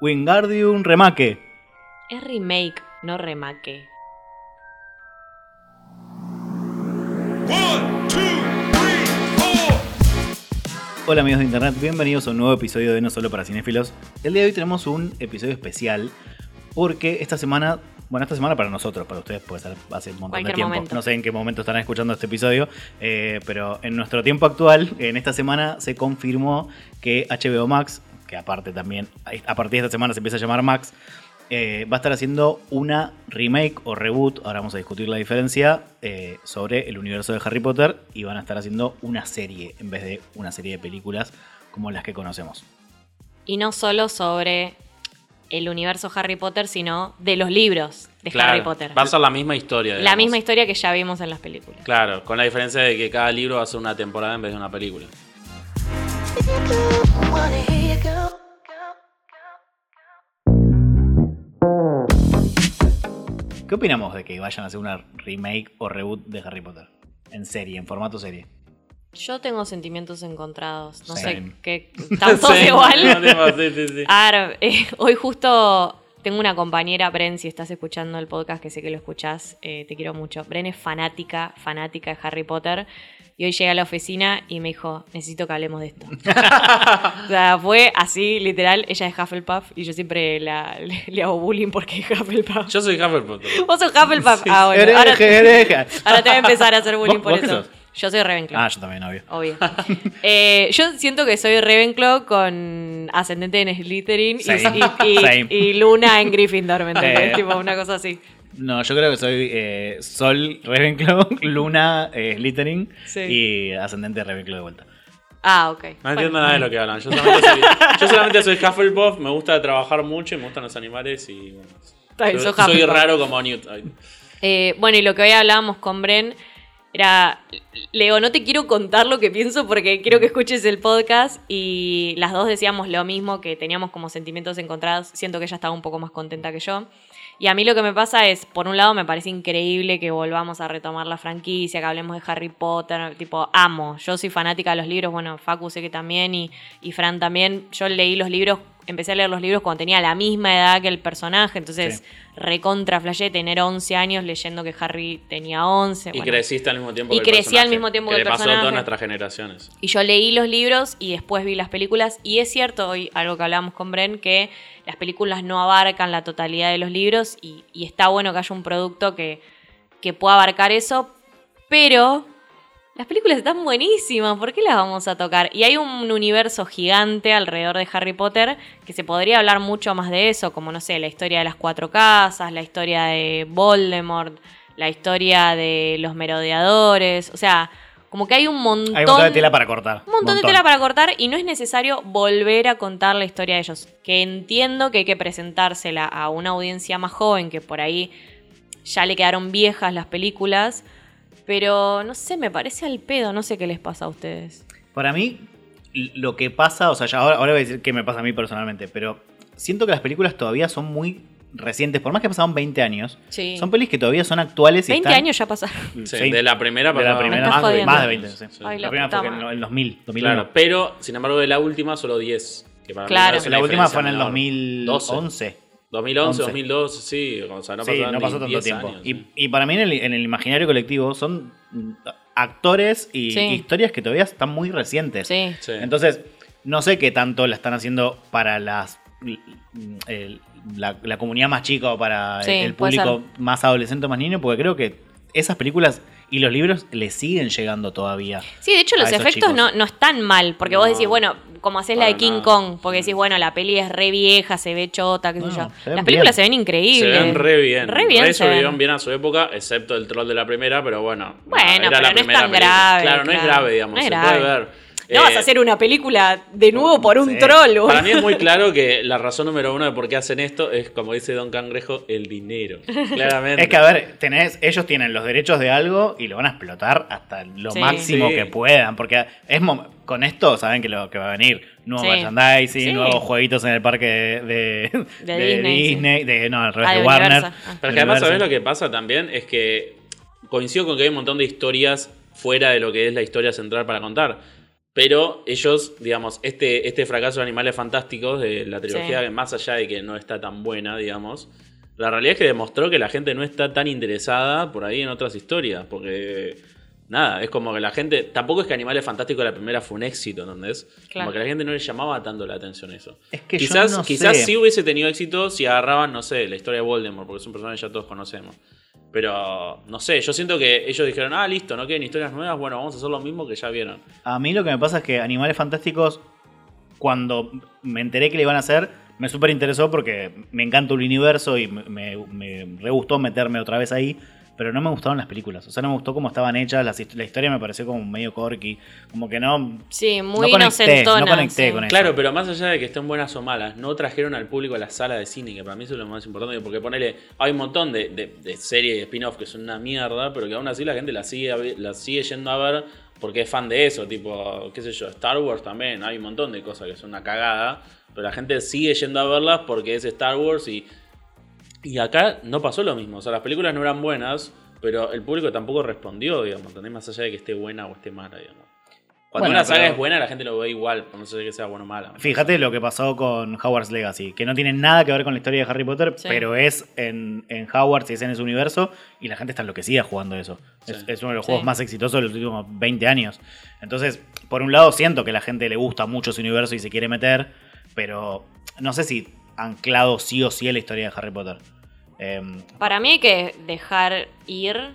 Wingardium Remake. Es remake, no remake. One, two, three, four. Hola amigos de internet, bienvenidos a un nuevo episodio de No Solo para Cinéfilos. El día de hoy tenemos un episodio especial porque esta semana, bueno, esta semana para nosotros, para ustedes puede ser hace un montón Cualquier de tiempo. momento. No sé en qué momento estarán escuchando este episodio, eh, pero en nuestro tiempo actual, en esta semana se confirmó que HBO Max, que aparte también a partir de esta semana se empieza a llamar Max, eh, va a estar haciendo una remake o reboot, ahora vamos a discutir la diferencia, eh, sobre el universo de Harry Potter y van a estar haciendo una serie en vez de una serie de películas como las que conocemos. Y no solo sobre el universo Harry Potter, sino de los libros de Claro, Harry Potter. Va a ser la misma historia. La misma historia que ya vimos en las películas. Claro, con la diferencia de que cada libro va a ser una temporada en vez de una película. ¿Qué opinamos de que vayan a hacer una remake o reboot de Harry Potter? En serie, en formato serie. Yo tengo sentimientos encontrados. No Same. sé qué. ¿Están todos Sí, igual? no, sí, sí, sí. A ver, eh, hoy justo tengo una compañera, Bren, si estás escuchando el podcast, que sé que lo escuchás, eh, te quiero mucho. Bren es fanática, fanática de Harry Potter. Y hoy llegué a la oficina y me dijo, necesito que hablemos de esto. o sea, fue así, literal. Ella es Hufflepuff y yo siempre la- le, le hago bullying porque es Hufflepuff. Yo soy Hufflepuff. Vos sos Hufflepuff. Ah, bueno. Hereje, Ahora, hereje. ahora te voy a empezar a hacer bullying ¿Vos- por eso. Yo soy Ravenclaw. Ah, yo también, obvio. Obvio. Eh, yo siento que soy Ravenclaw con ascendente en Slytherin y, y- y- Luna en Gryffindor, ¿me? Eh. Tipo una cosa así. No, yo creo que soy eh, Sol Ravenclaw, Luna eh, Slytherin Sí. y ascendente Ravenclaw de vuelta. Ah, ok. No entiendo nada de lo que hablan. Yo solamente soy, yo solamente soy Hufflepuff, me gusta trabajar mucho y me gustan los animales y bueno. Soy, Hufflepuff. raro como Newt. Eh, bueno, y lo que hoy hablábamos con Bren era, Leo, no te quiero contar lo que pienso porque quiero que escuches el podcast. Y las dos decíamos lo mismo, que teníamos como sentimientos encontrados, siento que ella estaba un poco más contenta que yo. Y a mí lo que me pasa es, por un lado me parece increíble que volvamos a retomar la franquicia, que hablemos de Harry Potter, tipo, amo, yo soy fanática de los libros, bueno, Facu sé que también y, y Fran también, yo leí los libros, empecé a leer los libros cuando tenía la misma edad que el personaje, entonces Sí. recontra flashé tener 11 años leyendo que Harry tenía 11. Y bueno. creciste al mismo tiempo Y que el crecí al mismo tiempo que el le pasó a personaje. todas nuestras generaciones. Y yo leí los libros y después vi las películas. Y es cierto, hoy algo que hablábamos con Bren, que las películas no abarcan la totalidad de los libros y, y está bueno que haya un producto que, que pueda abarcar eso. Pero las películas están buenísimas, ¿por qué las vamos a tocar? Y hay un universo gigante alrededor de Harry Potter que se podría hablar mucho más de eso, como no sé, la historia de las cuatro casas, la historia de Voldemort, la historia de los merodeadores, o sea, como que hay un montón, Hay un montón de tela para cortar. un montón de tela para cortar y no es necesario volver a contar la historia de ellos. Que entiendo que hay que presentársela a una audiencia más joven que por ahí ya le quedaron viejas las películas. Pero no sé, me parece al pedo, no sé qué les pasa a ustedes. Para mí, lo que pasa, o sea, ya ahora, ahora voy a decir qué me pasa a mí personalmente, pero siento que las películas todavía son muy recientes, por más que pasaron 20 años, Sí. son pelis que todavía son actuales y 20 están- años ya pasaron. Sí, Sí. De la primera de la primera, más, de- más de 20, sí. Sí. Ay, La la primera fue en el- en 2000, 2001. Claro, pero sin embargo de la última solo 10. Que para Claro. la última fue en el diferencia menor. 2011. 2011, 11. 2012, sí. O sea, no sí, pasó tanto 10 tiempo. años, y, sí. y para mí en el, en el imaginario colectivo son actores y Sí. historias que todavía están muy recientes. Sí. Sí. Entonces, no sé qué tanto la están haciendo para las el- la, la comunidad más chica o para Sí, el público más adolescente o más niño, porque creo que esas películas y los libros le siguen llegando todavía. Sí, de hecho los efectos no, no están mal, porque vos decís, bueno, como haces la de King nada. Kong, porque decís, bueno, la peli es re vieja, se ve chota, qué sé No, yo. se ven Las películas bien. se ven increíbles. Se ven re bien. Re bien se sobrevivieron ven. bien a su época, excepto el troll de la primera, pero bueno. Bueno, era pero la no es primera tan película. grave, Claro, no es grave, digamos. No es se grave. puede ver. No Eh, vas a hacer una película de nuevo por un Sí. troll, boludo. Para mí es muy claro que la razón número uno de por qué hacen esto es, como dice Don Cangrejo, el dinero. Claramente. Es que, a ver, tenés, ellos tienen los derechos de algo y lo van a explotar hasta lo Sí. máximo Sí. que puedan. Porque es con esto saben que lo que va a venir. Nuevo Sí. merchandising, Sí. nuevos jueguitos en el parque de, de- De de Disney, de, no, al revés, Ah, de Warner. Ah. Pero que además. ¿sabés lo que pasa también? Es que coincido con que hay un montón de historias fuera de lo que es la historia central para contar. Pero ellos, digamos, este, este fracaso de Animales Fantásticos, de la trilogía, Sí. que más allá de que no está tan buena, digamos, la realidad es que demostró que la gente no está tan interesada por ahí en otras historias. Porque, nada, es como que la gente. Tampoco es que Animales Fantásticos la primera fue un éxito, ¿entendés? Claro. Como que la gente no le llamaba tanto la atención eso. Es que yo quizás no quizás sé. sí hubiese tenido éxito si agarraban, no sé, la historia de Voldemort, porque es un personaje que ya todos conocemos. Pero, no sé, yo siento que ellos dijeron, ah, listo, no quieren historias nuevas, bueno, vamos a hacer lo mismo que ya vieron. A mí lo que me pasa es que Animales Fantásticos, cuando me enteré que le iban a hacer, me súper interesó porque me encanta el universo y me, me, me re gustó meterme otra vez ahí. Pero no me gustaron las películas. O sea, no me gustó cómo estaban hechas. hist- la historia me pareció como medio corky. Como que no. Sí, muy no conecté, inocentona. no conecté sí. con eso. Claro, pero más allá de que estén buenas o malas, no trajeron al público a la sala de cine, que para mí eso es lo más importante, porque ponele, hay un montón de, de- de series y spin-off que son una mierda, pero que aún así la gente la sigue, la sigue yendo a ver porque es fan de eso, tipo, qué sé yo, Star Wars también, hay un montón de cosas que son una cagada, pero la gente sigue yendo a verlas porque es Star Wars y, y acá no pasó lo mismo, o sea, las películas no eran buenas, pero el público tampoco respondió, digamos, ¿entendés? Más allá de que esté buena o esté mala, digamos. Cuando Bueno, una saga pero- es buena, la gente lo ve igual, por no sé que sea bueno o mala. Fíjate lo que pasó con Howard's Legacy, que no tiene nada que ver con la historia de Harry Potter, Sí. pero es en, en Hogwarts y es en ese universo, y la gente está enloquecida jugando eso. Es, Sí. es uno de los Sí. juegos más exitosos de los últimos 20 años. Entonces, por un lado siento que la gente le gusta mucho ese universo y se quiere meter, pero no sé si anclado sí o sí a la historia de Harry Potter. Em, Para mí hay que dejar ir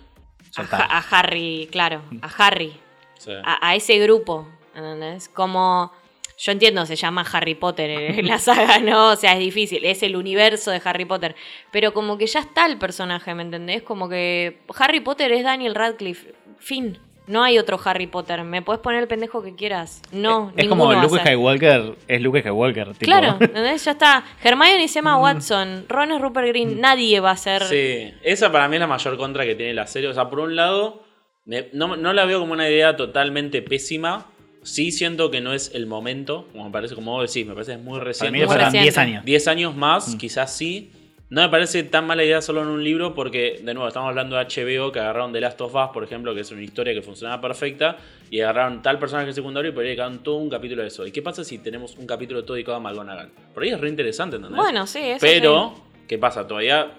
a, Harry, claro, a Harry, Sí. a, a ese grupo, ¿entendés? Como, yo entiendo, se llama Harry Potter en la saga, ¿no? O sea, es difícil, es el universo de Harry Potter, pero como que ya está el personaje, ¿me entendés? Como que Harry Potter es Daniel Radcliffe, fin. No hay otro Harry Potter. Me puedes poner el pendejo que quieras. No, es ninguno como va a Luke ser. Skywalker, es Luke Skywalker. tipo. Claro, ¿entendés? Ya está. Hermione es Emma Watson, Ron es Rupert Green, nadie va a ser. Sí, esa para mí es la mayor contra que tiene la serie. O sea, por un lado, me- no, no la veo como una idea totalmente pésima. Sí siento que no es el momento, como me parece, como vos decís, me parece que es muy Para reciente. mí le Muy faltan reciente. 10 años. 10 años más, Mm. quizás sí. No me parece tan mala idea solo en un libro porque, de nuevo, estamos hablando de HBO que agarraron The Last of Us, por ejemplo, que es una historia que funcionaba perfecta, y agarraron tal personaje secundario y por ahí dedicaron todo un capítulo de eso. ¿Y qué pasa si tenemos un capítulo todo dedicado a McGonagall? Por ahí es re interesante, ¿entendés? Bueno, sí, eso Pero, ¿qué pasa? Todavía,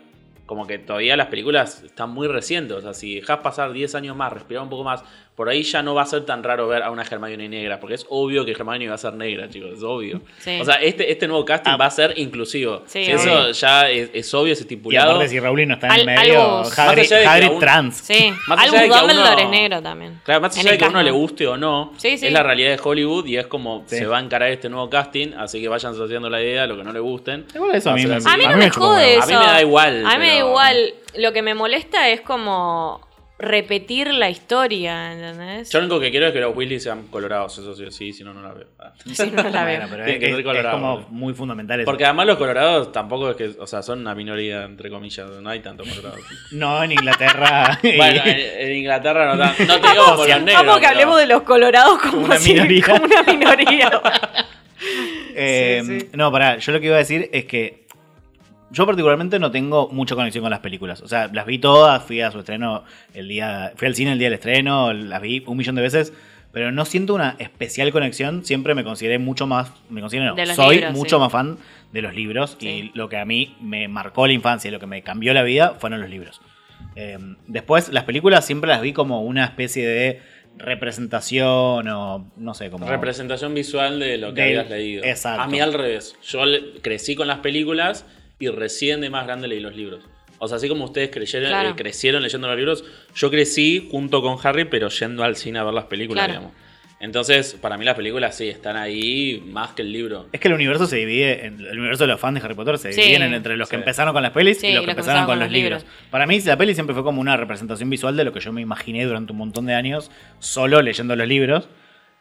como que todavía las películas están muy recientes. O sea, si dejas pasar 10 años más, respirar un poco más, por ahí ya no va a ser tan raro ver a una Hermione negra. Porque es obvio que Hermione va a ser negra, chicos. Es obvio. Sí. O sea, este, este nuevo casting Ah. va a ser inclusivo. Sí, Si eso ya es, es obvio, es Y estipulado. aparte, si Rowling no está en el Al- medio, algo- Hagrid, Hagrid aún- trans. Sí, Más allá Albus de que a uno- es negro también. Claro, más En allá de el que a uno le guste o no, Sí, sí. es la realidad de Hollywood y es como Sí. se va a encarar este nuevo casting, así que vayan asociando la idea a lo que no le gusten. Igual eso a mí me-. A mí no me jode eso. A mí me da igual, A mí me da igual. Lo que me molesta es como repetir la historia, ¿entendés? Yo lo único que quiero es que los Weasley sean colorados, eso sí, sí, si no, no la veo. Ah. Sí, no la veo. Bueno, pero Tiene es, que ser es- es colorado, como boludo. muy fundamental eso. Porque además los colorados tampoco es que, o sea, son una minoría, entre comillas, no hay tantos colorados. No, en Inglaterra. bueno, en, en Inglaterra no, tan- no te digo como los negros. Vamos que pero- hablemos de los colorados como, Una si- minoría. como una minoría. Eh, Sí, sí. No, pará, yo lo que iba a decir es que yo particularmente no tengo mucha conexión con las películas. O sea, las vi todas, fui a su estreno el día, fui al cine el día del estreno, las vi un millón de veces, pero no siento una especial conexión. Siempre me consideré mucho más, me considero, no, De soy libros, mucho sí. más fan de los libros Sí. y lo que a mí me marcó la infancia y lo que me cambió la vida fueron los libros. Eh, después, las películas siempre las vi como una especie de representación o no sé, como... Representación visual de lo que Del- habías leído. exacto. A mí al revés. Yo crecí con las películas y recién de más grande leí los libros. O sea, así como ustedes creyeron, Claro. eh, crecieron leyendo los libros, yo crecí junto con Harry, pero yendo al cine a ver las películas, Claro. digamos. Entonces, para mí las películas sí están ahí más que el libro. Es que el universo se divide, en, el universo de los fans de Harry Potter se Sí. dividen en- entre los que Sí. empezaron con las pelis Sí, y los que empezaron con los libros. Para mí la peli siempre fue como una representación visual de lo que yo me imaginé durante un montón de años solo leyendo los libros.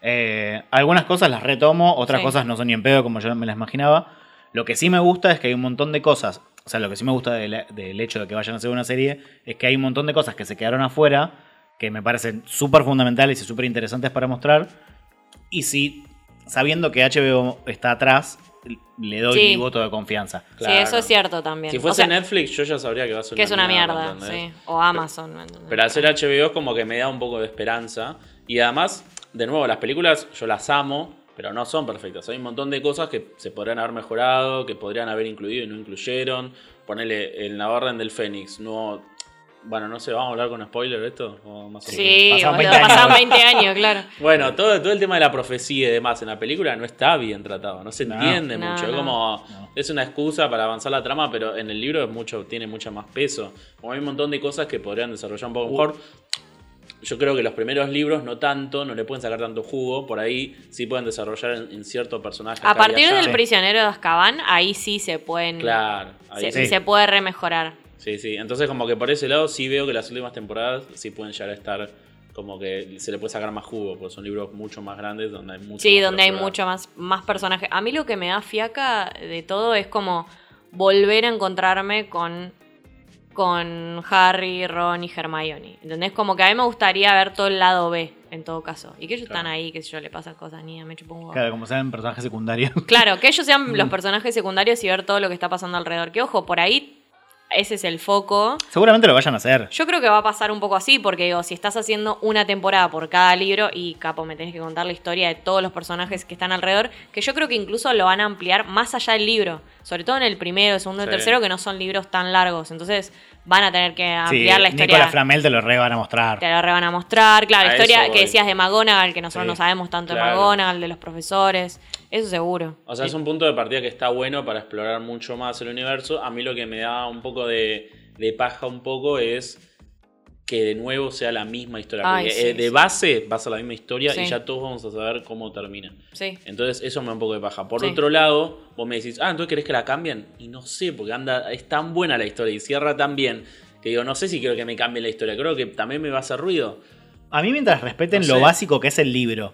Eh, algunas cosas las retomo, otras Sí. cosas no son ni en pedo como yo me las imaginaba. Lo que sí me gusta es que hay un montón de cosas, o sea, lo que sí me gusta del, del hecho de que vayan a hacer una serie es que hay un montón de cosas que se quedaron afuera que me parecen súper fundamentales y súper interesantes para mostrar. Y si, sabiendo que HBO está atrás, le doy Sí. mi voto de confianza. Claro. Sí, eso es cierto también. Si O fuese sea, Netflix, yo ya sabría que va a ser que es una mierda, sí. O Amazon. Pero al ser HBO es como que me da un poco de esperanza. Y además, de nuevo, las películas yo las amo, pero no son perfectas. Hay un montón de cosas que se podrían haber mejorado, que podrían haber incluido y no incluyeron. Ponerle el Orden del Fénix, no. Bueno, no sé, ¿vamos a hablar con spoiler de esto? O más? Sí, Pasaron boludo, 20 años. pasaron 20 años, claro. Bueno, todo, todo el tema de la profecía y demás en la película no está bien tratado, no se entiende No, mucho. Es como. No. Es una excusa para avanzar la trama, pero en el libro es mucho, tiene mucho más peso. Como hay un montón de cosas que podrían desarrollar un poco mejor. Yo creo que los primeros libros no tanto, no le pueden sacar tanto jugo. Por ahí sí pueden desarrollar en, en cierto personaje. A partir del prisionero de Azkaban, ahí sí se pueden. Claro, ahí se, sí. se puede remejorar. Sí, sí. Entonces, como que por ese lado sí veo que las últimas temporadas sí pueden llegar a estar como que se le puede sacar más jugo, porque son libros mucho más grandes donde hay mucho Sí, más donde hay mucho más, más personajes. A mí lo que me da fiaca de todo es como volver a encontrarme con, con Harry, Ron y Hermione. ¿Entendés? Como que a mí me gustaría ver todo el lado B, en todo caso. Y que ellos Claro. están ahí, que sé yo, le pasan cosas, ni me chupo un huevo. Claro, como sean personajes secundarios. Claro, que ellos sean los personajes secundarios y ver todo lo que está pasando alrededor. Que ojo, por ahí ese es el foco. Seguramente lo vayan a hacer. Yo creo que va a pasar un poco así, porque digo, si estás haciendo una temporada por cada libro y capo, me tenés que contar la historia de todos los personajes que están alrededor, que yo creo que incluso lo van a ampliar más allá del libro, sobre todo en el primero, el segundo y el Sí. tercero, que no son libros tan largos. Entonces van a tener que Sí, ampliar la historia. Nicolas Flamel te lo re van a mostrar. Te la re van a mostrar, claro, la historia que decías de McGonagall, que nosotros Sí, no sabemos tanto de. McGonagall, de los profesores, eso seguro. O sea, es un punto de partida que está bueno para explorar mucho más el universo. A mí lo que me da un poco de, de paja un poco es que de nuevo sea la misma historia. Ay, sí, eh, de sí. base va a ser la misma historia y ya todos vamos a saber cómo termina. Sí. Entonces eso me da un poco de paja. Por Sí. otro lado, vos me decís, ah, entonces querés que la cambien. Y no sé, porque anda, es tan buena la historia y cierra tan bien que digo, no sé si quiero que me cambie la historia. Creo que también me va a hacer ruido. A mí mientras respeten No lo básico que es el libro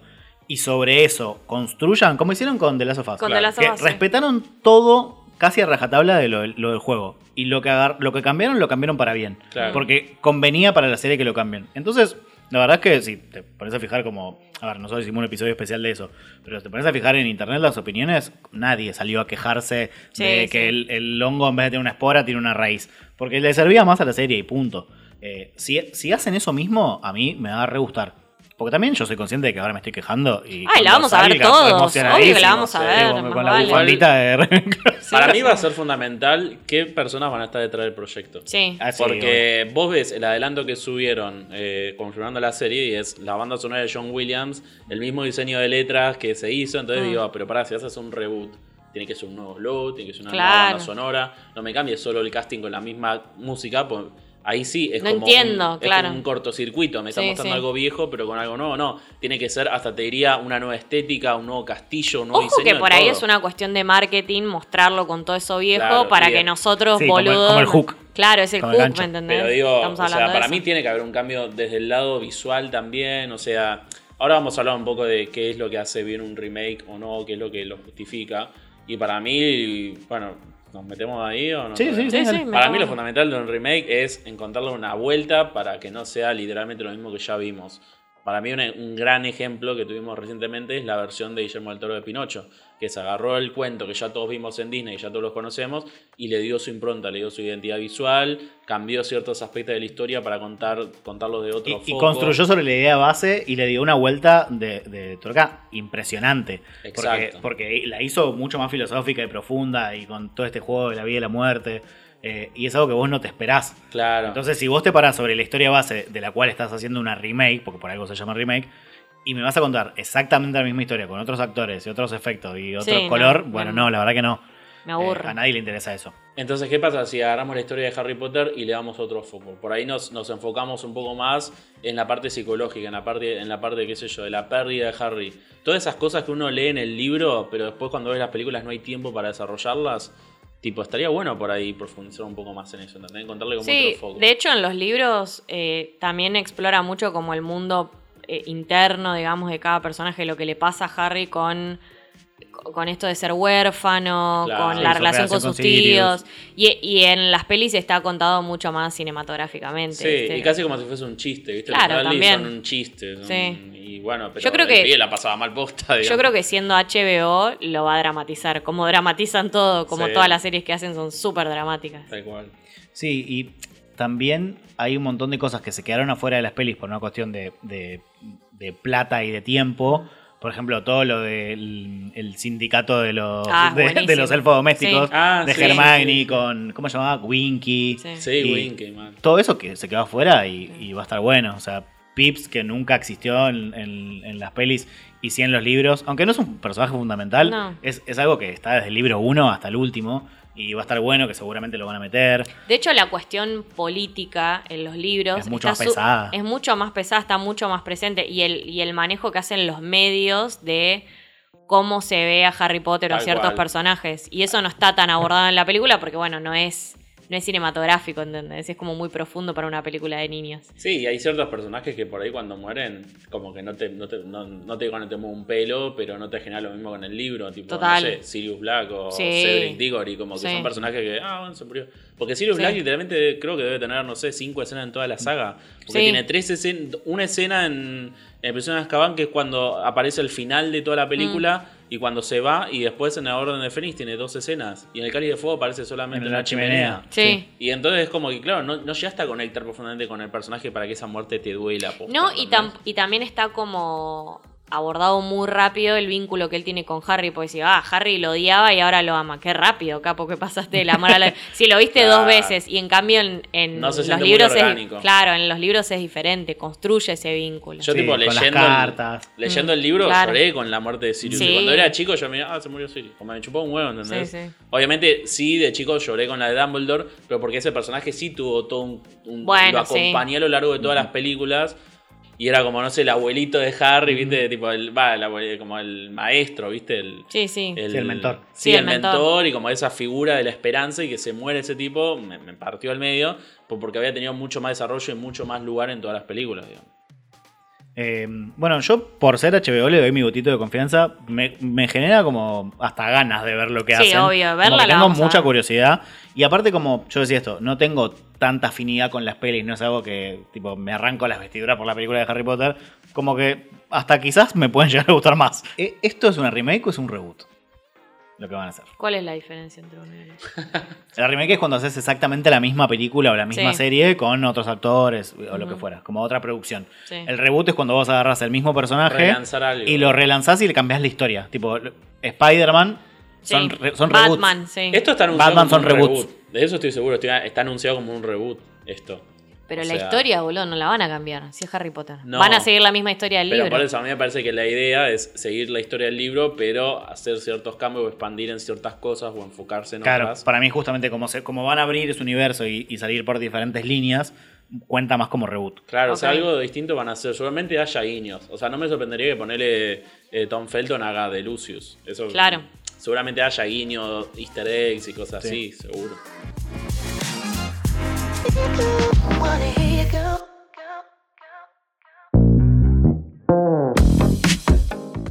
y sobre eso construyan, como hicieron con The Last of Us, Con Claro, The Last of que sí. respetaron todo casi a rajatabla de lo, lo del juego. Y lo que, agar- lo que cambiaron, lo cambiaron para bien. Claro. Porque convenía para la serie que lo cambien. Entonces, la verdad es que si te pones a fijar como... A ver, nosotros hicimos un episodio especial de eso. Pero si te pones a fijar en internet las opiniones, nadie salió a quejarse Sí, de sí. que el, el hongo en vez de tener una espora tiene una raíz. Porque le servía más a la serie y punto. Eh, si, si hacen eso mismo, a mí me va a re gustar. Porque también yo soy consciente de que ahora me estoy quejando. Y Ay, la vamos a ver todos, obvio que la vamos a Sí, ver, Con, la vale. bufandita de Ravenclaw. Para mí va a ser fundamental qué personas van a estar detrás del proyecto. Sí. Ah, sí, Porque vos ves el adelanto que subieron eh, confirmando la serie y es la banda sonora de John Williams, el mismo diseño de letras que se hizo. Entonces Mm. digo, ah, pero pará, si haces un reboot, tiene que ser un nuevo logo, tiene que ser una Claro. nueva banda sonora. No me cambies solo el casting con la misma música, pues ahí sí es No como, entiendo, un, es como un cortocircuito. Me está Sí, mostrando sí. algo viejo, pero con algo nuevo. No, tiene que ser, hasta te diría, una nueva estética, un nuevo castillo, un nuevo Ojo que diseño. por ahí todo. es una cuestión de marketing, mostrarlo con todo eso viejo Claro, para que nosotros, Sí, como el- boludos. como el hook. Claro, es el Como hook. ¿me entendés? Pero digo, Estamos o sea, para mí tiene que haber un cambio desde el lado visual también. O sea, ahora vamos a hablar un poco de qué es lo que hace bien un remake o no, qué es lo que lo justifica. Y para mí, bueno, ¿nos metemos ahí o no? Sí, sí, Sí, sí, Para mí lo fundamental de un remake es encontrarle una vuelta para que no sea literalmente lo mismo que ya vimos. Para mí un, un gran ejemplo que tuvimos recientemente es la versión de Guillermo del Toro de Pinocho, que se agarró el cuento que ya todos vimos en Disney, que ya todos los conocemos, y le dio su impronta, le dio su identidad visual, cambió ciertos aspectos de la historia para contar, contarlos de otro Y, y construyó sobre la idea base y le dio una vuelta de, de tuerca impresionante. Porque, Exacto. porque la hizo mucho más filosófica y profunda y con todo este juego de la vida y la muerte. eh, y es algo que vos no te esperás. Claro. Entonces, si vos te parás sobre la historia base de la cual estás haciendo una remake, porque por algo se llama remake, y me vas a contar exactamente la misma historia con otros actores y otros efectos y otro Sí, color, no. bueno, no, la verdad que no. Me aburre. Eh, a nadie le interesa eso. Entonces, ¿qué pasa si agarramos la historia de Harry Potter y le damos otro foco? Por ahí nos, nos enfocamos un poco más en la parte psicológica, en la parte, en la parte, qué sé yo, de la pérdida de Harry. Todas esas cosas que uno lee en el libro, pero después cuando ves las películas no hay tiempo para desarrollarlas. Tipo, estaría bueno por ahí profundizar un poco más en eso, ¿entendés? Encontrarle como Sí, otro foco. de hecho en los libros eh, también explora mucho como el mundo eh, interno, digamos, de cada personaje, lo que le pasa a Harry con, con esto de ser huérfano, Claro. con Sí, la relación con sus tíos. Y, y en las pelis está contado mucho más cinematográficamente. Sí, ¿viste? y casi como si fuese un chiste, ¿viste? Claro, Los también. son un chiste. son- Sí. Y bueno, pero Yo creo que- la pasaba mal posta, Yo digamos. creo que siendo HBO lo va a dramatizar, como dramatizan todo, como Sí. todas las series que hacen son súper dramáticas. Tal cual. Sí, y también hay un montón de cosas que se quedaron afuera de las pelis por una cuestión de, de- de plata y de tiempo. Por ejemplo, todo lo del el sindicato de los, Ah, de, los elfos domésticos, Sí. Ah, de sí, Hermione sí. con, ¿cómo se llamaba? Winky. Sí. Sí, Y- Winky, man. Todo eso que se quedó afuera y, y va a estar bueno. O sea, Pips, que nunca existió en, en- en las pelis y sí en los libros, aunque no es un personaje fundamental, No. es, es algo que está desde el libro 1 hasta el último y va a estar bueno, que seguramente lo van a meter. De hecho, la cuestión política en los libros Es mucho está más pesada. Es mucho más pesada, está mucho más presente. Y el, y el manejo que hacen los medios de cómo se ve a Harry Potter o a Tal ciertos cual. personajes. Y eso no está tan abordado en la película porque, bueno, no es, no es cinematográfico, ¿entendés? Es como muy profundo para una película de niños. Sí, y hay ciertos personajes que por ahí cuando mueren, como que no te, no te, no, no te no te mueve un pelo, pero no te genera lo mismo con el libro, tipo, Total. no sé, Sirius Black o Sí. Cedric Diggory, como que Sí. son personajes que, ah, bueno, se murió. Porque Sirius Sí. Black literalmente creo que debe tener, no sé, cinco escenas en toda la saga. Porque tiene tres escenas, una escena en, en Prisión de Azkaban que es cuando aparece el final de toda la película Mm. Y cuando se va, y después en la Orden de Fénix tiene dos escenas. Y en el Cáliz de Fuego aparece solamente En una la chimenea. Sí. y entonces es como que, claro, no, no llegaste a conectar profundamente con el personaje para que esa muerte te duela. posta, No, y, tam- y también está como abordado muy rápido el vínculo que él tiene con Harry, porque decía, ah, Harry lo odiaba y ahora lo ama. Qué rápido, capo, que pasaste de la amar a la... Si lo viste Claro. dos veces y en cambio en, en No se los libros es... Claro, en los libros es diferente, construye ese vínculo. Yo, Sí, tipo, con las leyendo, el, cartas. leyendo el libro, Mm, Claro. lloré con la muerte de Sirius. Sí. Y cuando era chico, yo me ah, se murió Sirius. Como me chupó un huevo, ¿entendés? Sí, sí. Obviamente, sí, de chico lloré con la de Dumbledore, pero porque ese personaje sí tuvo todo un. un- Bueno, lo acompañé a lo largo de todas las películas. Y era como, no sé, el abuelito de Harry, ¿viste? Tipo, el, va, el abuelo- como el maestro, ¿viste? El, Sí, sí. Sí, el mentor. Sí, Sí, el el mentor. mentor. y como esa figura de la esperanza y que se muere ese tipo, me, me partió al medio, pues porque había tenido mucho más desarrollo y mucho más lugar en todas las películas, digamos. Eh, bueno, yo por ser HBO le doy mi botito de confianza. Me, me genera como hasta ganas de ver lo que Sí, hacen. obvio, Como verla la tengo mucha curiosidad. Y aparte, como yo decía esto, no tengo tanta afinidad con las pelis. No es algo que tipo me arranco las vestiduras por la película de Harry Potter. Como que hasta quizás me pueden llegar a gustar más. Eh, ¿Esto es una remake o es un reboot? Lo que van a hacer. ¿Cuál es la diferencia entre uno y otro? La remake es cuando haces exactamente la misma película o la misma Sí. serie con otros actores o lo que fuera, como otra producción. Sí. El reboot es cuando vos agarras el mismo personaje y lo relanzás y le cambiás la historia. Tipo, lo- Son, re- son reboots. Batman, sí. Esto está anunciado Batman como son un reboots. reboot. De eso estoy seguro, estoy- está anunciado como un reboot esto. Pero O la sea, historia, boludo, no la van a cambiar. Si es Harry Potter. No. Van a seguir la misma historia del Pero libro. por eso a mí me parece que la idea es seguir la historia del libro, pero hacer ciertos cambios o expandir en ciertas cosas o enfocarse en Claro, otras. para mí justamente como, se, como van a abrir ese universo y, y salir por diferentes líneas, cuenta más como reboot. Claro, o sea, algo distinto van a hacer. Seguramente haya guiños. O sea, no me sorprendería que ponerle eh, Tom Felton haga de Lucius. Eso, Claro. Seguramente haya guiños, easter eggs y cosas Sí. así, seguro.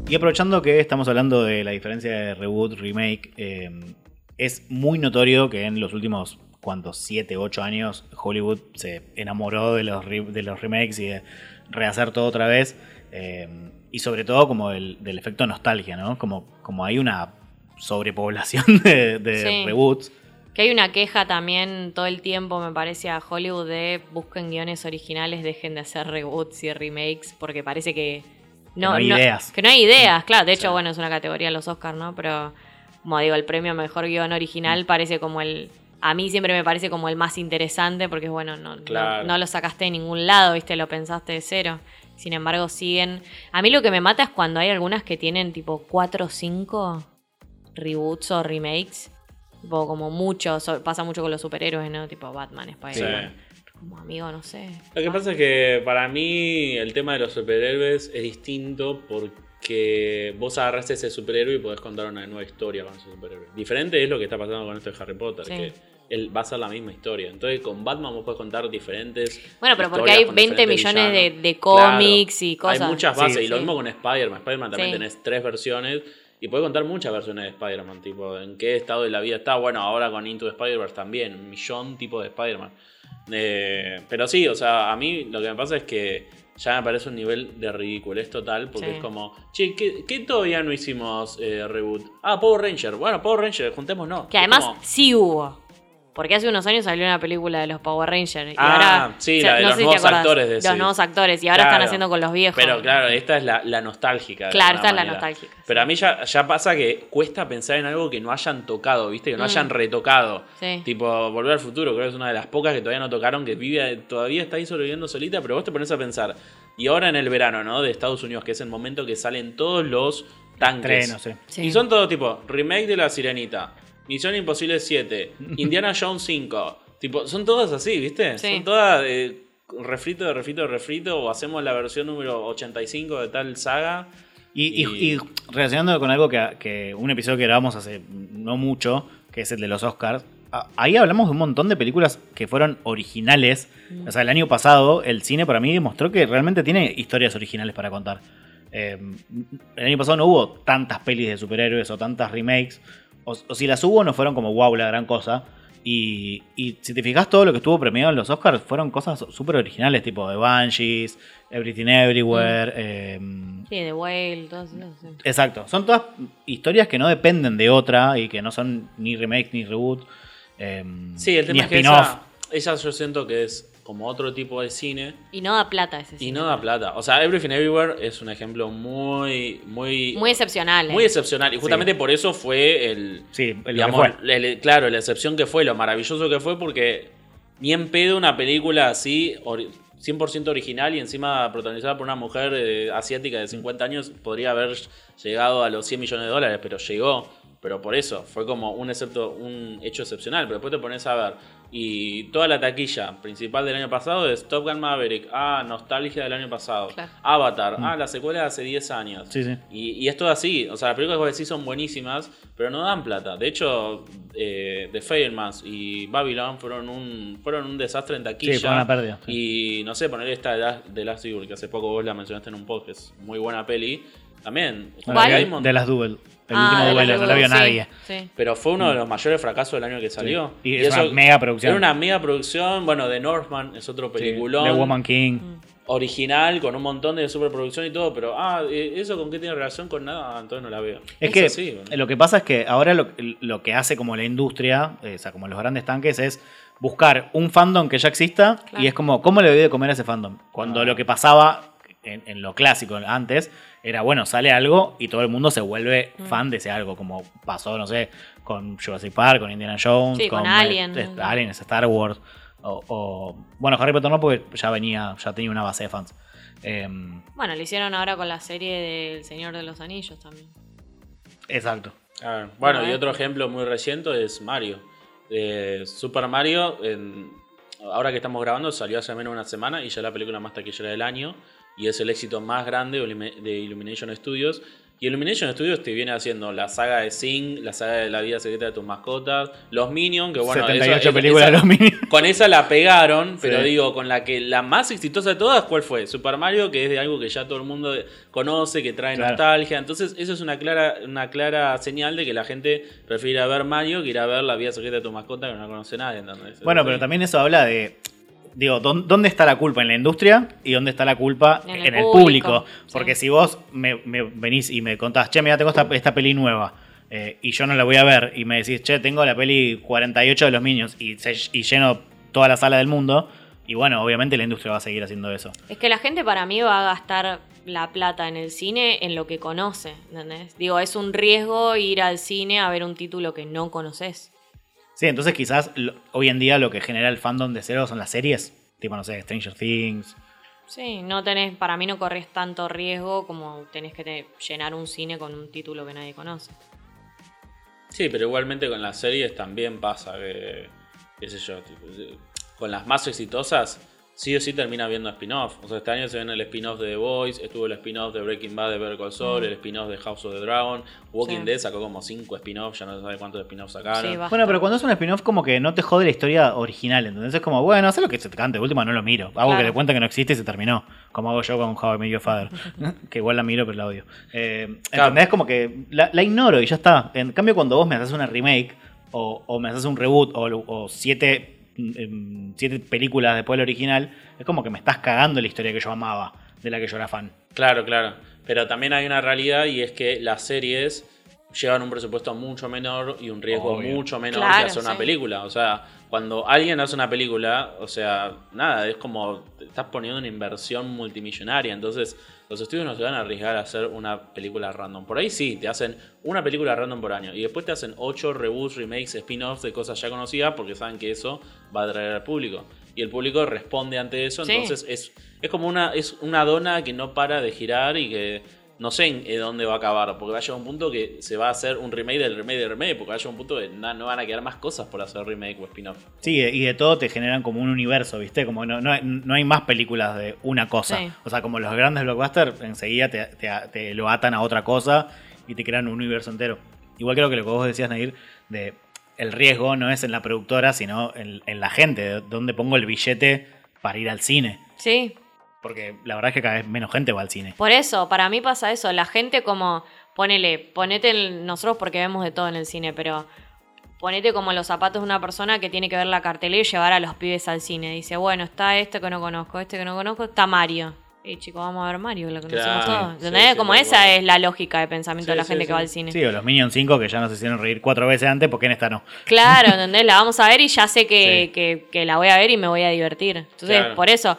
Y aprovechando que estamos hablando de la diferencia de reboot, remake, eh, es muy notorio que en los últimos, ¿cuántos? 7, 8 años, Hollywood se enamoró de los, de los remakes y de rehacer todo otra vez. eh, y sobre todo como el, del efecto nostalgia, ¿no? Como, como hay una sobrepoblación de, de Sí. reboots. Que hay una queja también todo el tiempo, me parece, a Hollywood de busquen guiones originales, dejen de hacer reboots y remakes, porque parece que no, no hay ideas. Que no hay ideas, claro. De hecho, Sí. bueno, es una categoría los Oscars, ¿no? Pero, como digo, el premio mejor guion original parece como el. A mí siempre me parece como el más interesante, porque, bueno, no, no- no, lo sacaste de ningún lado, ¿viste? Lo pensaste de cero. Sin embargo, siguen. A mí lo que me mata es cuando hay algunas que tienen tipo 4 o 5 reboots o remakes. Tipo, como mucho, so- pasa mucho con los superhéroes, ¿no? Tipo Batman, Spider-Man. Como amigo, no sé. Lo que pasa es que para mí el tema de los superhéroes es distinto porque vos agarraste ese superhéroe y podés contar una nueva historia con ese superhéroe. Diferente es lo que está pasando con esto de Harry Potter, Sí. que él va a ser la misma historia. Entonces con Batman vos podés contar diferentes. Bueno, pero porque hay con 20 diferentes millones de- cómics y cosas. Hay muchas Sí, bases, y lo mismo con Spider-Man. Spider-Man también Sí. tenés tres versiones. Y podés contar muchas versiones de Spider-Man, tipo, en qué estado de la vida está. Bueno, ahora con Into the Spider-Verse también, un millón tipo de Spider-Man. Eh, pero sí, o sea, a mí lo que me pasa es que ya me parece un nivel de ridiculez total, porque Sí. es como, che, ¿qué, qué todavía no hicimos eh, reboot? Ah, Power Ranger. Bueno, Power Ranger, juntémonos. Que Es además como- sí hubo. Porque hace unos años salió una película de los Power Rangers. Y Ah, ahora, sí, o sea, la de los si nuevos actores, Los nuevos actores. Y ahora están haciendo con los viejos. Pero claro, esta es la, la nostálgica. Claro, esta es la nostálgica, sí. Pero a mí ya, ya pasa que cuesta pensar en algo que no hayan tocado, ¿viste? Que no Mm. hayan retocado. Sí. Tipo, Volver al Futuro, creo que es una de las pocas que todavía no tocaron, que vive, todavía está ahí sobreviviendo solita, pero vos te pones a pensar. Y ahora en el verano, ¿no? De Estados Unidos, que es el momento que salen todos los tanques. Trenos, sí. Sí. Y son todos tipo, remake de La Sirenita, Misión Imposible 7, Indiana Jones 5. Tipo, son todas así, ¿viste? Sí. Son todas eh, refrito de refrito de refrito, o hacemos la versión número 85 de tal saga. Y, y- Y- y relacionando con algo que, que un episodio que grabamos hace no mucho, que es el de los Oscars, ahí hablamos de un montón de películas que fueron originales. O sea, el año pasado el cine para mí demostró que realmente tiene historias originales para contar. Eh, el año pasado no hubo tantas pelis de superhéroes o tantas remakes, o, o si las hubo no fueron como wow la gran cosa. Y, y si te fijas, todo lo que estuvo premiado en los Oscars fueron cosas súper originales, tipo The Banshees, Everything Everywhere. eh, Sí, The Whale, todo eso. sí. Exacto. Son todas historias que no dependen de otra y que no son ni remake ni reboot. eh, Sí, el ni tema es que esa, esa yo siento que es como otro tipo de cine Y no da plata ese y cine. no da plata. O sea, Everything Everywhere es un ejemplo muy, muy, Muy excepcional. eh. muy excepcional. Y justamente por eso fue el, Sí, lo que digamos, fue. el- claro, la excepción que fue, lo maravilloso que fue, porque ni en pedo una película así, ori- 100% original y encima protagonizada por una mujer eh, asiática de 50 años, podría haber llegado a los 100 millones de dólares, pero llegó. Pero por eso, fue como un, excepto, un hecho excepcional. Pero después te pones a ver. Y toda la taquilla principal del año pasado es Top Gun Maverick. Ah, nostalgia del año pasado. Claro. Avatar. Ah, la secuela de hace 10 años. Sí, sí. Y, y es todo así. O sea, las películas que vos decís son buenísimas, pero no dan plata. De hecho, eh, The Fablemans y Babylon fueron un, fueron un desastre en taquilla. Sí, fue una pérdida, Y no sé, poner esta de Last- de Last que hace poco vos la mencionaste en un podcast. Muy buena peli. También. De las Duel. El Ah, último de duelo, las no lo vio Duel, sí, nadie. Sí. Pero fue uno de los mayores fracasos del año que salió. Y es una mega producción. Era una mega producción. Bueno, The Northman es otro Sí, peliculón. The Woman King. Mm. Original, con un montón de superproducción y todo. Pero, ah, eh, ¿eso con qué tiene relación con nada? Ah, entonces no la veo. Es que así, bueno. lo que pasa es que ahora lo, lo que hace como la industria, eh, o sea, como los grandes tanques, es buscar un fandom que ya exista Claro. y es como, ¿cómo le doy de comer a ese fandom? Cuando Ah. lo que pasaba en, en lo clásico antes era, bueno, sale algo y todo el mundo se vuelve Mm. fan de ese algo, como pasó, no sé, con Jurassic Park, con Indiana Jones, Sí, con eh, Alien. eh, Star Wars, o, o- bueno, Harry Potter no, porque ya venía, ya tenía una base de fans. Em, Bueno, lo hicieron ahora con la serie del Señor de los Anillos también. exacto. A ver, bueno, y otro ejemplo muy reciente es Mario. Eh, Super Mario, en- ahora que estamos grabando, salió hace menos de una semana y ya la película más taquillera del año. Y es el éxito más grande de Illumi- de Illumination Studios. Y Illumination Studios te viene haciendo la saga de Sing, la saga de la vida secreta de tus mascotas, los Minions, que bueno, 78 eso- películas esa- de los Minions. Con esa la pegaron, pero Sí. digo, con la que la más exitosa de todas, ¿cuál fue? Super Mario, que es de algo que ya todo el mundo conoce, que trae Claro. nostalgia. Entonces, eso es una clara, una clara señal de que la gente prefiere ir a ver Mario que ir a ver la vida secreta de tu mascota que no la conoce nadie. ¿entendés? Bueno, pero también eso habla de. Digo, ¿dón- ¿dónde está la culpa? ¿En la industria? ¿Y dónde está la culpa? En En el público, sí. Porque si vos me, me venís y me contás, che, mira, tengo esta, esta peli nueva. eh, y yo no la voy a ver. Y me decís, che, tengo la peli 48 de los Minions. Y, se- y lleno toda la sala del mundo. Y bueno, obviamente la industria va a seguir haciendo eso. Es que la gente para mí va a gastar la plata en el cine en lo que conoce, ¿entendés? Digo, es un riesgo ir al cine a ver un título que no conoces. Sí, entonces quizás lo- hoy en día lo que genera el fandom de cero son las series. Tipo, no sé, Stranger Things. Sí, no tenés, para mí no corres tanto riesgo como tenés que te- llenar un cine con un título que nadie conoce. Sí, pero igualmente con las series también pasa que, qué sé yo, tipo, con las más exitosas, sí o sí termina viendo spin-off. O sea, este año se viene el spin-off de The Voice, estuvo el spin-off de Breaking Bad de Better Call Saul, el spin-off de House of the Dragon, Walking Sí. Dead sacó como 5 spin-offs, ya no se sabe cuántos spin-offs sacaron. Sí, va. Bueno, pero cuando es un spin-off como que no te jode la historia original, entonces es como, bueno, haz lo que se te cante, de última no lo miro. Hago Claro. que te cuente que no existe y se terminó. Como hago yo con How I Met Your Father. que igual la miro, pero la odio. Eh, Claro. ¿Entendés? Como que la, la ignoro y ya está. En cambio, cuando vos me haces una remake o, o me haces un reboot o, o siete, mm, siete películas después del original, es como que me estás cagando la historia que yo amaba, de la que yo era fan. Claro, claro. Pero también hay una realidad y es que las series llevan un presupuesto mucho menor y un riesgo Obvio. mucho menor Claro, que hacer una sí. película. O sea, cuando alguien hace una película, o sea, nada, es como te estás poniendo una inversión multimillonaria. Entonces, los estudios no se van a arriesgar a hacer una película random. Por ahí sí, te hacen una película random por año. Y después te hacen 8 reboots, remakes, spin-offs de cosas ya conocidas porque saben que eso va a atraer al público. Y el público responde ante eso. Sí. Entonces, es, es como una, es una dona que no para de girar y que no sé en en dónde va a acabar, porque va a llegar un punto que se va a hacer un remake del remake del remake, porque va a llegar un punto que na- no van a quedar más cosas por hacer remake o spin-off. Sí, y de todo te generan como un universo, ¿viste? Como no, no, hay- no hay más películas de una cosa. Sí. O sea, como los grandes blockbusters, enseguida te, te- te lo atan a otra cosa y te crean un universo entero. Igual creo que lo que vos decías, Nair, de el riesgo no es en la productora, sino en, en la gente, de dónde pongo el billete para ir al cine. Sí, Porque la verdad es que cada vez menos gente va al cine. Por eso, para mí pasa eso. La gente como, ponele, ponete nosotros porque vemos de todo en el cine, pero ponete como los zapatos de una persona que tiene que ver la cartelera y llevar a los pibes al cine. Dice, bueno, está este que no conozco, este que no conozco, está Mario. Y chicos, vamos a ver Mario, lo conocemos Claro, todos. ¿Entendés? sí, como esa es la lógica de pensamiento Sí, de la sí, gente sí. que va al cine. Sí, o los Minions 5 que ya nos hicieron reír cuatro veces antes, porque en esta no? Claro, ¿entendés? La vamos a ver y ya sé que, Sí. que- que la voy a ver y me voy a divertir. Entonces, Claro. por eso,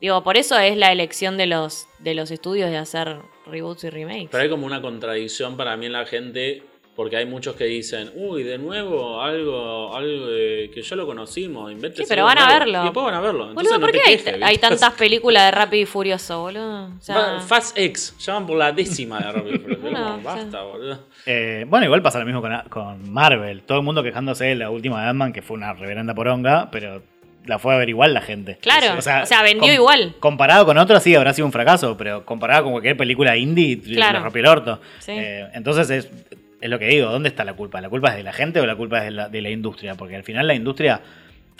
digo, por eso es la elección de los, de los estudios de hacer reboots y remakes. Pero hay como una contradicción para mí en la gente, porque hay muchos que dicen, uy, de nuevo, algo, algo de- que ya lo conocimos, inventes Sí, pero van a nuevo". verlo. Y después van a verlo. Entonces Boludo, ¿por qué hay, quejes, hay ¿viste? tantas películas de Rápido y Furioso, boludo? O sea, Fast X, ya van por la décima de Rápido y Furioso. No, Como, o sea. Basta, boludo. Eh, bueno, igual pasa lo mismo con, con Marvel. Todo el mundo quejándose de la última de Ant-Man, que fue una reverenda poronga, pero la fue a ver igual la gente. Claro, o sea, vendió igual. Comparado con otros, sí, habrá sido un fracaso, pero comparado con cualquier película indie, Claro. le rompió el orto. Sí. Eh, entonces es, es lo que digo, ¿dónde está la culpa? ¿La culpa es de la gente o la culpa es de la, de la industria? Porque al final la industria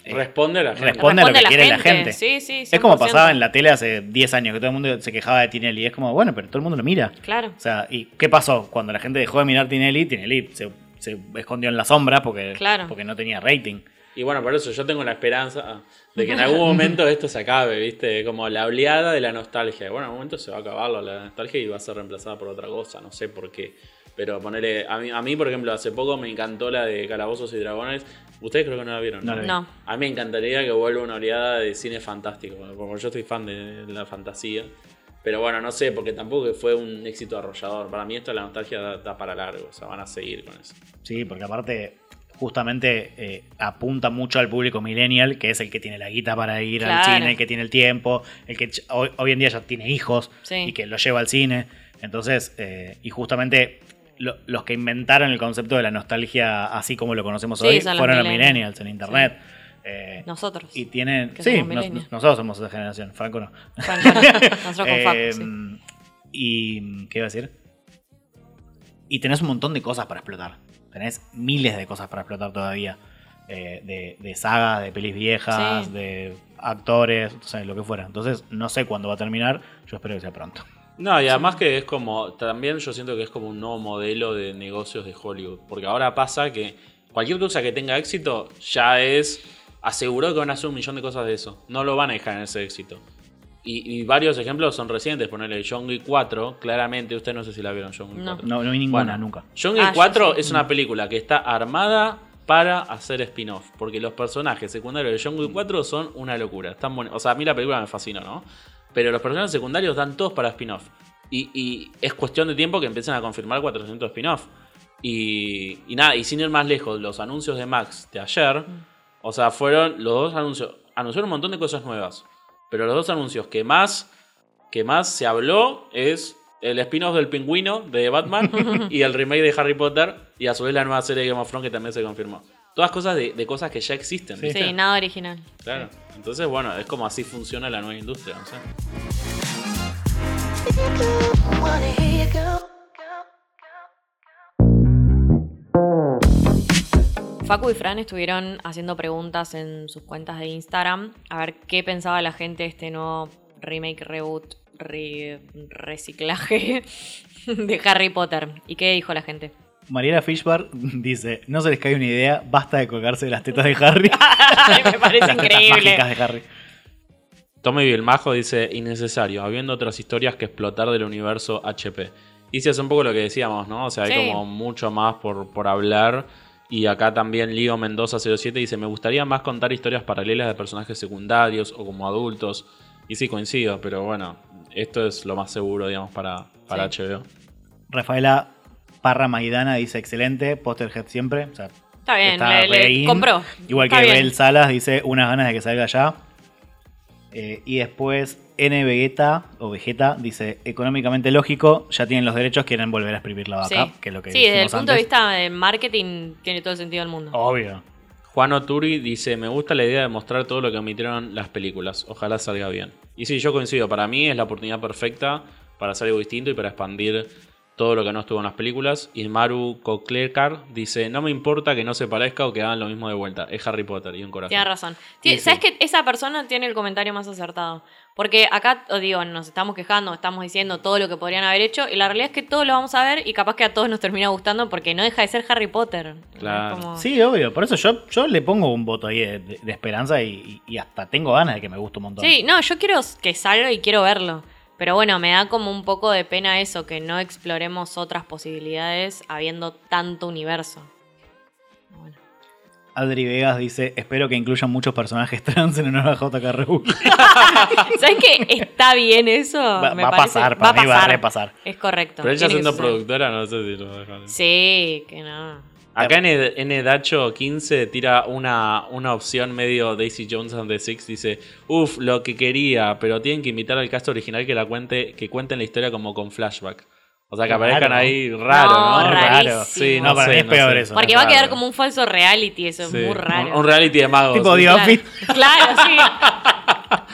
eh, Responde a la gente. responde, a lo que la quiere la gente. Sí, sí, es como 100%. pasaba en la tele hace 10 años, que todo el mundo se quejaba de Tinelli. Es como, bueno, pero todo el mundo lo mira. Claro. O sea, ¿y qué pasó? Cuando la gente dejó de mirar Tinelli, Tinelli se, se escondió en la sombra porque, Claro. porque no tenía rating. Y bueno, por eso yo tengo la esperanza de que en algún momento esto se acabe, ¿viste? Como la oleada de la nostalgia. Bueno, en algún momento se va a acabar la- nostalgia y va a ser reemplazada por otra cosa, no sé por qué. Pero ponerle. A mí, a mí, por ejemplo, hace poco me encantó la de Calabozos y Dragones. Ustedes creo que no la vieron. No. No. A mí me encantaría que vuelva una oleada de cine fantástico, como yo soy fan de la fantasía. Pero bueno, no sé, porque tampoco fue un éxito arrollador. Para mí esto la nostalgia da, da para largo, o sea, van a seguir con eso. Sí, porque aparte, justamente eh, apunta mucho al público millennial, que es el que tiene la guita para ir al cine, el que tiene el tiempo, el que hoy, hoy en día ya tiene hijos Sí. y que lo lleva al cine. Entonces, eh, y justamente lo- los que inventaron el concepto de la nostalgia así como lo conocemos Sí, hoy fueron los millennials. en internet. Eh, Nosotros. y tienen. Sí, nos- nosotros somos esa generación, Franco no. Franco, no. Nosotros con Eh, sí. Y. ¿Qué iba a decir? Y tenés un montón de cosas para explotar. Tenés miles de cosas para explotar todavía. Eh, de, de sagas, de pelis viejas, Sí. de actores, o sea, lo que fuera. Entonces, no sé cuándo va a terminar. Yo espero que sea pronto. No, y además que es como, también yo siento que es como un nuevo modelo de negocios de Hollywood. Porque ahora pasa que cualquier cosa que tenga éxito ya es asegurado que van a hacer un millón de cosas de eso. No lo van a dejar en ese éxito. Y, y varios ejemplos son recientes. Ponerle John Wick 4, claramente, usted no sé si la vieron John Wick No. 4. No, no vi ninguna Bueno, nunca. John Wick Ah, yo 4 sí. es una película que está armada para hacer spin-off. Porque los personajes secundarios de John Wick 4 son una locura. Están boni- o sea, a mí la película me fascinó, ¿no? Pero los personajes secundarios dan todos para spin-off. Y, y es cuestión de tiempo que empiecen a confirmar 400 spin-off. Y, y nada, y sin ir más lejos, los anuncios de Max de ayer, o sea, fueron los dos anuncios. Anunciaron un montón de cosas nuevas. Pero los dos anuncios que más, que más se habló es el spin-off del pingüino de Batman y el remake de Harry Potter y a su vez la nueva serie de Game of Thrones que también se confirmó. Todas cosas de, de cosas que ya existen. ¿viste? Sí, nada original. Claro. Entonces, bueno, es como así funciona la nueva industria. No Facu y Fran estuvieron haciendo preguntas en sus cuentas de Instagram a ver qué pensaba la gente de este nuevo remake, reboot, re- reciclaje de Harry Potter. ¿Y qué dijo la gente? Mariela Fishbar dice: No se les cae una idea, basta de colgarse de las tetas de Harry. Ay, me parece Las increíble. mágicas de Harry. Tommy Bielmajo dice innecesario, habiendo otras historias que explotar del universo HP. Y sí, es un poco lo que decíamos, ¿no? O sea, hay Sí. como mucho más por, por hablar. Y acá también Leo Mendoza 07 dice, me gustaría más contar historias paralelas de personajes secundarios o como adultos. Y sí, coincido, pero bueno, esto es lo más seguro, digamos, para, para HBO. Rafaela Parra Maidana dice excelente, Posterhead siempre. O sea, Está bien, está le, compró. Igual Está que bien. Bel Salas dice unas ganas de que salga ya. Eh, y después N Vegeta o Vegeta dice económicamente lógico, ya tienen los derechos, quieren volver a exprimir la vaca, Sí, que es lo que Sí, desde el punto de vista de marketing tiene todo el sentido del mundo. Obvio. Juan Oturi dice, me gusta la idea de mostrar todo lo que omitieron las películas. Ojalá salga bien. Y sí, yo coincido. Para mí es la oportunidad perfecta para hacer algo distinto y para expandir todo lo que no estuvo en las películas. Y Maru Koklerkar dice, no me importa que no se parezca o que hagan lo mismo de vuelta. Es Harry Potter y un corazón. Tienes razón. ¿Sabes sí. que esa persona tiene el comentario más acertado? Porque acá, o digo, nos estamos quejando, estamos diciendo todo lo que podrían haber hecho, y la realidad es que todo lo vamos a ver y capaz que a todos nos termina gustando porque no deja de ser Harry Potter. Claro. Como- Sí, obvio. Por eso yo, yo le pongo un voto ahí de, de- de esperanza y, y hasta tengo ganas de que me guste un montón. Sí, no, yo quiero que salga y quiero verlo. Pero bueno, me da como un poco de pena eso, que no exploremos otras posibilidades habiendo tanto universo. Bueno. Adri Vegas dice, espero que incluyan muchos personajes trans en honor a JK Rowling. ¿Sabes qué? Está bien eso. Va- me va a pasar, para mí va a repasar. Es correcto. Pero ella siendo productora, no sé si lo dejan. Sí, que no. Acá N, N Dacho 15 tira una, una opción medio Daisy Jones and the Six. Dice, uff, lo que quería, pero tienen que invitar al cast original que la cuente, que cuenten la historia como con flashback. O sea, que Raro, aparezcan ahí raro, No, ¿no? rarísimo. Sí, No, no, para sé, mí es no peor sé. eso. Porque es va a quedar raro. como un falso reality, eso Sí, es muy raro. Un, un reality de magos. Tipo. The Claro, claro, sí.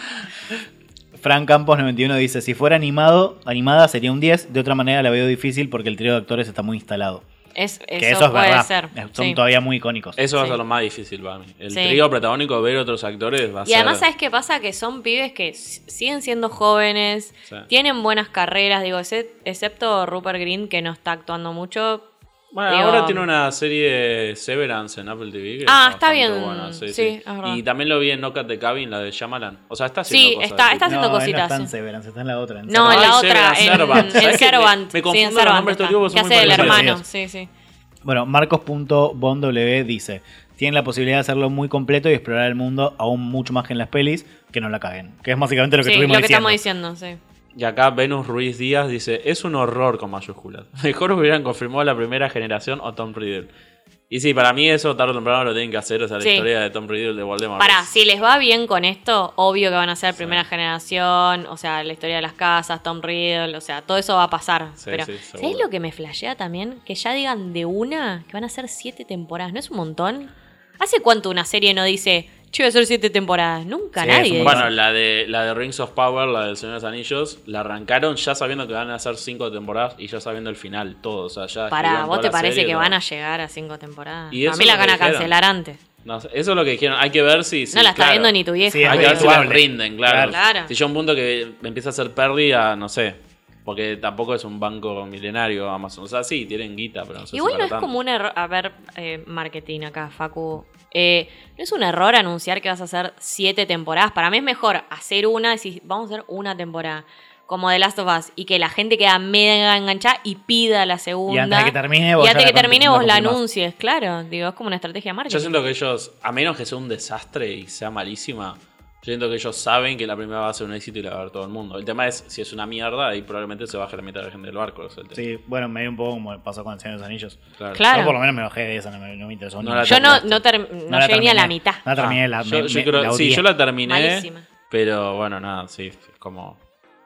Frank Campos 91 dice, si fuera animado, animada sería un 10, de otra manera la veo difícil porque el trío de actores está muy instalado. Es, eso, que eso es puede verdad. ser. Son sí. todavía muy icónicos. Eso va a ser lo más difícil para mí. El Sí. trío protagónico, ver otros actores va a Y ser... además, ¿sabes qué pasa? Que son pibes que siguen siendo jóvenes, Sí. tienen buenas carreras, digo, exce- excepto Rupert Green, que no está actuando mucho. Bueno, Digo- ahora tiene una serie Severance en Apple TV. que Ah, está bien. buena, sí, Sí, sí. Y también lo vi en No Cut the Cabin, la de Shyamalan. O sea, está haciendo Sí, cosas. está- está haciendo no, cositas, No está en sí. Severance, está en la otra. en No, en la Severance, otra, en, Servant. en ¿Sabes que Servant. me- me sí, en confundo los Servant nombres, está. estos Que muy hace hermano, sí, sí. Bueno, Marcos.bonw dice, tienen la posibilidad de hacerlo muy completo y explorar el mundo aún mucho más que en las pelis, que no la caguen. Que es básicamente lo que Sí, estuvimos lo que diciendo. estamos diciendo, sí. Y acá Venus Ruiz Díaz dice, es un horror con mayúsculas. Mejor hubieran confirmado la primera generación o Tom Riddle. Y sí, para mí eso tarde o temprano lo tienen que hacer, o sea, la Sí. historia de Tom Riddle de Voldemort. Para, si les va bien con esto, obvio que van a ser primera generación, o sea, la historia de las casas, Tom Riddle, o sea, todo eso va a pasar. Sí, pero, sí, ¿sabés seguro. lo que me flashea también? Que ya digan de una que van a ser siete temporadas, ¿no es un montón? ¿Hace cuánto una serie no dice, che, voy a ser siete temporadas? Nunca Sí, nadie. Bueno, la de, la de Rings of Power, la del Señor de los Anillos, la arrancaron ya sabiendo que van a ser cinco temporadas y ya sabiendo el final, todo. O sea, ya Para, escribieron ¿vos te la parece serie, que todo. van a llegar a cinco temporadas? Y A mí la van a cancelar antes. No eso es lo que dijeron. Hay que ver si. si- no la está claro. viendo ni tu vieja. Sí, Hay que ver si les rinden, claro. Claro. Si yo un punto que me empieza a hacer pérdida, no sé. Porque tampoco es un banco milenario Amazon. O sea, sí, tienen guita, pero no sé Igual si no es tanto. como un error. A ver, eh, marketing acá, Facu. Eh, no es un error anunciar que vas a hacer siete temporadas. Para mí es mejor hacer una, decir, vamos a hacer una temporada. Como The Last of Us. Y que la gente queda mega enganchada y pida la segunda. Y antes de que termine, vos Y antes que termine, vos la anuncies. Claro, digo, es como una estrategia de marketing. Yo siento que ellos, a menos que sea un desastre y sea malísima, siento que ellos saben que la primera va a ser un éxito y la va a ver todo el mundo. El tema es, si es una mierda, ahí probablemente se baje la mitad de la gente del barco. es el tema. Sí, bueno, me dio un poco como pasó con el Señor de los Anillos. Claro. Claro. Yo por lo menos me bajé de esa, no me, no me interesó. No la Yo no, no, no la llegué ni a la mitad. No terminé la, Ah, me- yo, yo me- creo- la sí, yo la terminé, Malísima. pero bueno, nada, sí, es como...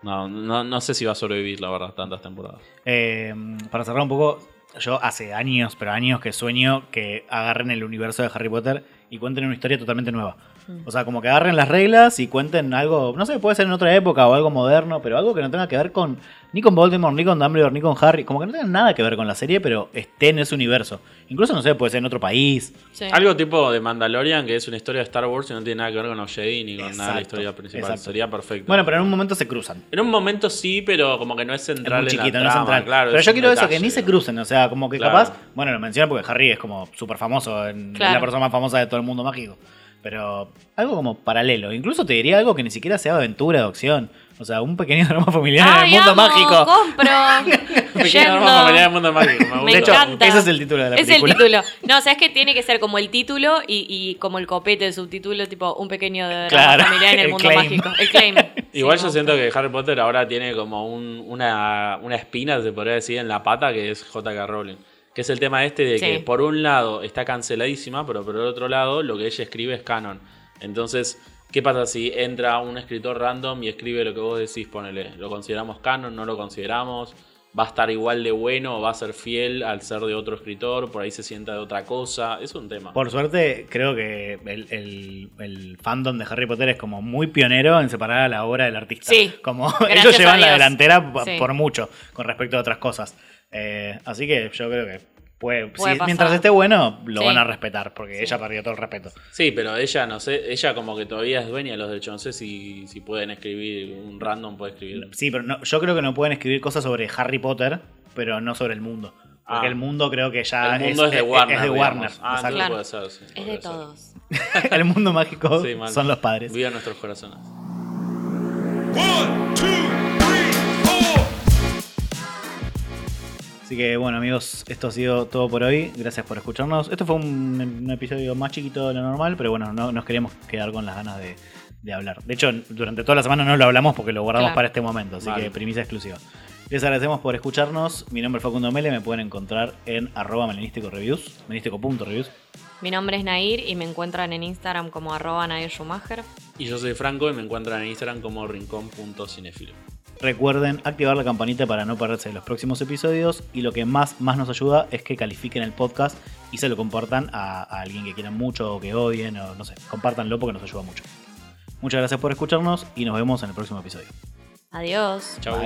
No, no, no sé si va a sobrevivir, la verdad, tantas temporadas. Eh, para cerrar un poco, yo hace años, pero años que sueño que agarren el universo de Harry Potter y cuenten una historia totalmente nueva. O sea, como que agarren las reglas y cuenten algo, no sé, puede ser en otra época o algo moderno, pero algo que no tenga que ver con ni con Voldemort, ni con Dumbledore, ni con Harry, como que no tenga nada que ver con la serie, pero esté en ese universo. Incluso, no sé, puede ser en otro país. Sí. Algo tipo de Mandalorian, que es una historia de Star Wars y no tiene nada que ver con los Jedi ni con nada de la historia principal. exacto. Sería perfecto. Bueno, pero en un momento se cruzan. En un momento sí, pero como que no es Es central muy en la chiquito, no es central. claro, pero es yo quiero eso, que detalle, ni se digamos. crucen. O sea, como que Claro. capaz. Bueno, lo menciono porque Harry es como súper famoso. en- es Claro. la persona más famosa de todo el mundo mágico. Pero algo como paralelo. Incluso te diría algo que ni siquiera sea aventura de acción. O sea, un pequeño drama familiar en ¡Ay, el mundo amo! mágico. ¡Compro! Pequeña Yendo- norma familiar del mundo mágico. Me hecho, encanta. ese es el título de la Es película. el título. No, o sea, es que tiene que ser como el título y, y como el copete de subtítulo, tipo un pequeño drama Claro, familiar en el, el mundo claim. mágico. El claim. Igual Sí, yo siento que Harry Potter ahora tiene como un- una, una espina, se podría decir, en la pata, que es J.K. Rowling. Que es el tema este de que Sí. por un lado está canceladísima, pero por el otro lado lo que ella escribe es canon. Entonces, ¿qué pasa si entra un escritor random y escribe lo que vos decís? Ponele, ¿lo consideramos canon? ¿No lo consideramos? ¿Va a estar igual de bueno o va a ser fiel al ser de otro escritor? ¿Por ahí se sienta de otra cosa? Es un tema. Por suerte, creo que el, el- el fandom de Harry Potter es como muy pionero en separar a la obra del artista. Sí, Como ellos llevan la delantera Sí. por mucho con respecto a otras cosas. Eh, así que yo creo que puede, Puede si- pasar. mientras esté bueno, lo Sí. van a respetar, porque Sí. ella perdió todo el respeto. Sí, pero ella, no sé, ella como que todavía es dueña de los derechos. No sé si, si pueden escribir, un random puede escribir. Sí, pero no- yo creo que no pueden escribir cosas sobre Harry Potter, pero no sobre el mundo. Porque Ah. el mundo creo que ya El mundo es, de Warner. Es de digamos. Warner. Ah, Claro. puede ser, sí, Es de ser. todos. el mundo mágico Sí, son los padres. Viva nuestros corazones. One, two, Así que bueno amigos, esto ha sido todo por hoy. Gracias por escucharnos. Esto fue un, un episodio más chiquito de lo normal, pero bueno, no nos queríamos quedar con las ganas de, de hablar. De hecho, durante toda la semana no lo hablamos porque lo guardamos Claro. para este momento, así Vale. que primicia exclusiva. Les agradecemos por escucharnos. Mi nombre es Facundo Mele, me pueden encontrar en arroba melenístico reviews, melenístico.reviews. Mi nombre es Nair y me encuentran en Instagram como arroba Nair Schumacher. Y yo soy Franco y me encuentran en Instagram como rincón.cinefilo. Recuerden activar la campanita para no perderse los próximos episodios y lo que más, más nos ayuda es que califiquen el podcast y se lo compartan a, a alguien que quieran mucho o que odien o no sé, compártanlo porque nos ayuda mucho. Muchas gracias por escucharnos y nos vemos en el próximo episodio. Adiós. Chau.